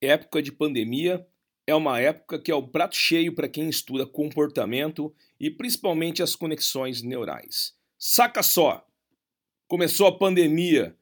época de pandemia é uma época que é o prato cheio para quem estuda comportamento e principalmente as conexões neurais. Saca só! Começou a pandemia,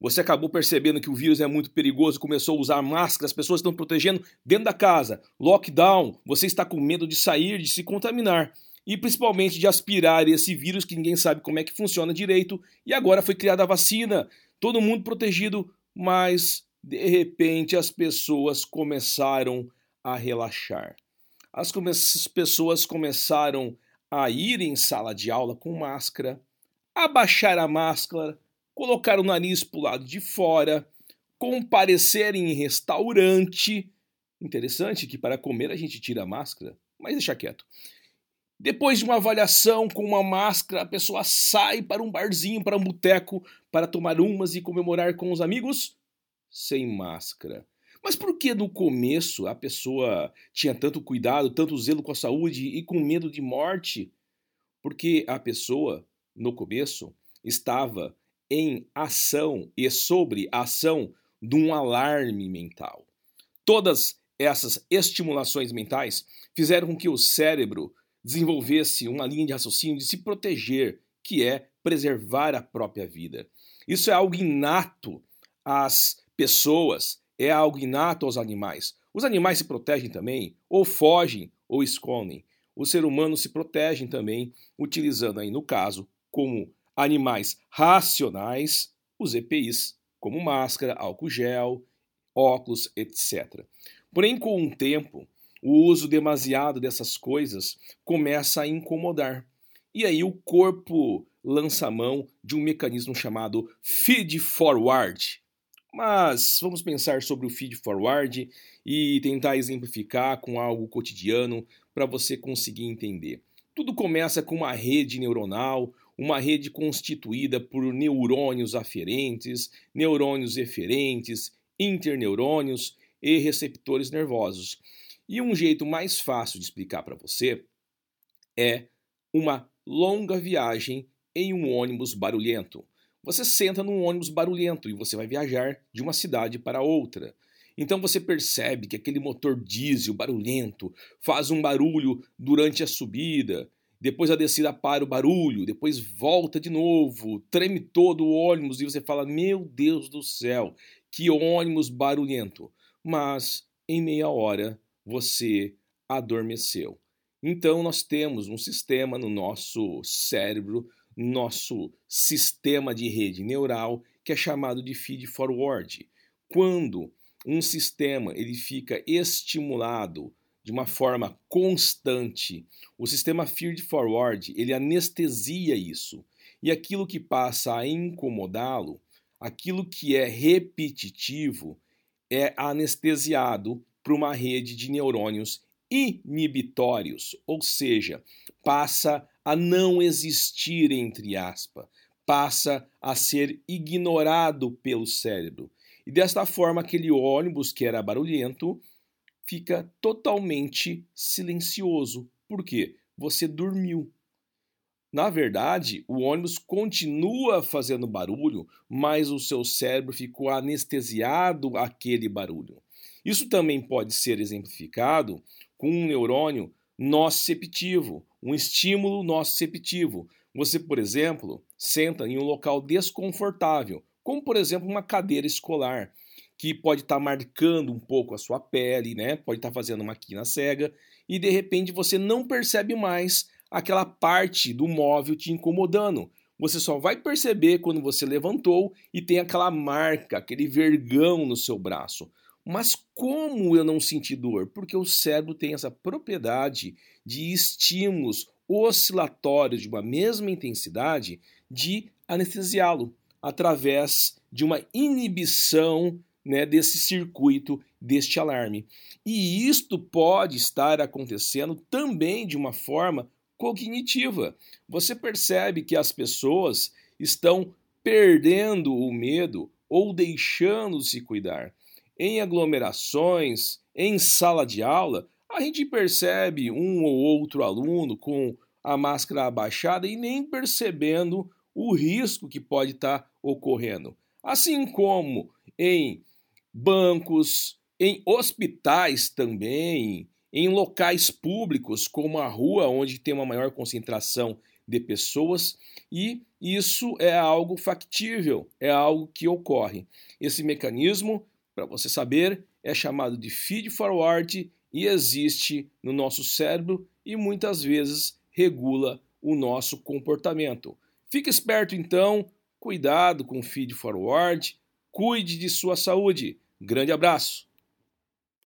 você acabou percebendo que o vírus é muito perigoso, começou a usar máscara, as pessoas estão protegendo dentro da casa. Lockdown, você está com medo de sair, de se contaminar e principalmente de aspirar esse vírus que ninguém sabe como é que funciona direito. E agora foi criada a vacina, todo mundo protegido, mas de repente as pessoas começaram a relaxar. As pessoas começaram a ir em sala de aula com máscara, abaixar a máscara, colocar o nariz para o lado de fora, comparecer em restaurante. Interessante que para comer a gente tira a máscara, mas deixa quieto. Depois de uma avaliação com uma máscara, a pessoa sai para um barzinho, para um boteco, para tomar umas e comemorar com os amigos sem máscara. Mas por que no começo a pessoa tinha tanto cuidado, tanto zelo com a saúde e com medo de morte? Porque a pessoa, no começo, estava em ação e sobre a ação de um alarme mental. Todas essas estimulações mentais fizeram com que o cérebro desenvolvesse uma linha de raciocínio de se proteger, que é preservar a própria vida. Isso é algo inato às pessoas, é algo inato aos animais. Os animais se protegem também, ou fogem, ou escondem. O ser humano se protege também, utilizando aí, no caso, como animais racionais, os EPIs, como máscara, álcool gel, óculos, etc. Porém, com o tempo, o uso demasiado dessas coisas começa a incomodar. E aí o corpo lança mão de um mecanismo chamado feed forward, mas vamos pensar sobre o feed forward e tentar exemplificar com algo cotidiano para você conseguir entender. Tudo começa com uma rede neuronal, uma rede constituída por neurônios aferentes, neurônios eferentes, interneurônios e receptores nervosos. E um jeito mais fácil de explicar para você é uma longa viagem em um ônibus barulhento. Você senta num ônibus barulhento e você vai viajar de uma cidade para outra. Então você percebe que aquele motor diesel barulhento faz um barulho durante a subida, depois a descida para o barulho, depois volta de novo, treme todo o ônibus e você fala: Meu Deus do céu, que ônibus barulhento! Mas em meia hora você adormeceu. Então nós temos um sistema no nosso cérebro nosso sistema de rede neural, que é chamado de feed forward. Quando um sistema ele fica estimulado de uma forma constante, o sistema feed forward ele anestesia isso. E aquilo que passa a incomodá-lo, aquilo que é repetitivo, é anestesiado para uma rede de neurônios inibitórios, ou seja, passa a não existir, entre aspas, passa a ser ignorado pelo cérebro. E desta forma, aquele ônibus que era barulhento fica totalmente silencioso. Por quê? Você dormiu. Na verdade, o ônibus continua fazendo barulho, mas o seu cérebro ficou anestesiado àquele barulho. Isso também pode ser exemplificado com um neurônio nociceptivo, um estímulo nociceptivo. Você, por exemplo, senta em um local desconfortável, como por exemplo uma cadeira escolar, que pode estar tá marcando um pouco a sua pele, né? Pode estar tá fazendo uma quina cega e de repente você não percebe mais aquela parte do móvel te incomodando. Você só vai perceber quando você levantou e tem aquela marca, aquele vergão no seu braço. Mas como eu não senti dor? Porque o cérebro tem essa propriedade de estímulos oscilatórios de uma mesma intensidade de anestesiá-lo através de uma inibição né, desse circuito, deste alarme. E isto pode estar acontecendo também de uma forma cognitiva. Você percebe que as pessoas estão perdendo o medo ou deixando de se cuidar em aglomerações, em sala de aula, a gente percebe um ou outro aluno com a máscara abaixada e nem percebendo o risco que pode estar ocorrendo. Assim como em bancos, em hospitais também, em locais públicos, como a rua, onde tem uma maior concentração de pessoas, e isso é algo factível, é algo que ocorre. Esse mecanismo, para você saber, é chamado de feed forward e existe no nosso cérebro e muitas vezes regula o nosso comportamento. Fique esperto então, cuidado com o feed forward, cuide de sua saúde. Grande abraço!